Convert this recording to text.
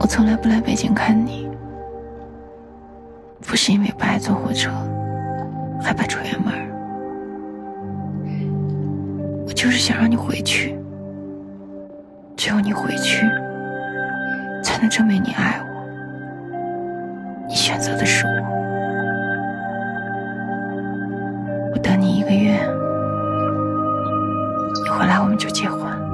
我从来不来北京看你不是因为不爱坐火车害怕出远门我就是想让你回去只有你回去才能证明你爱我你选择的是我我等你一个月你回来我们就结婚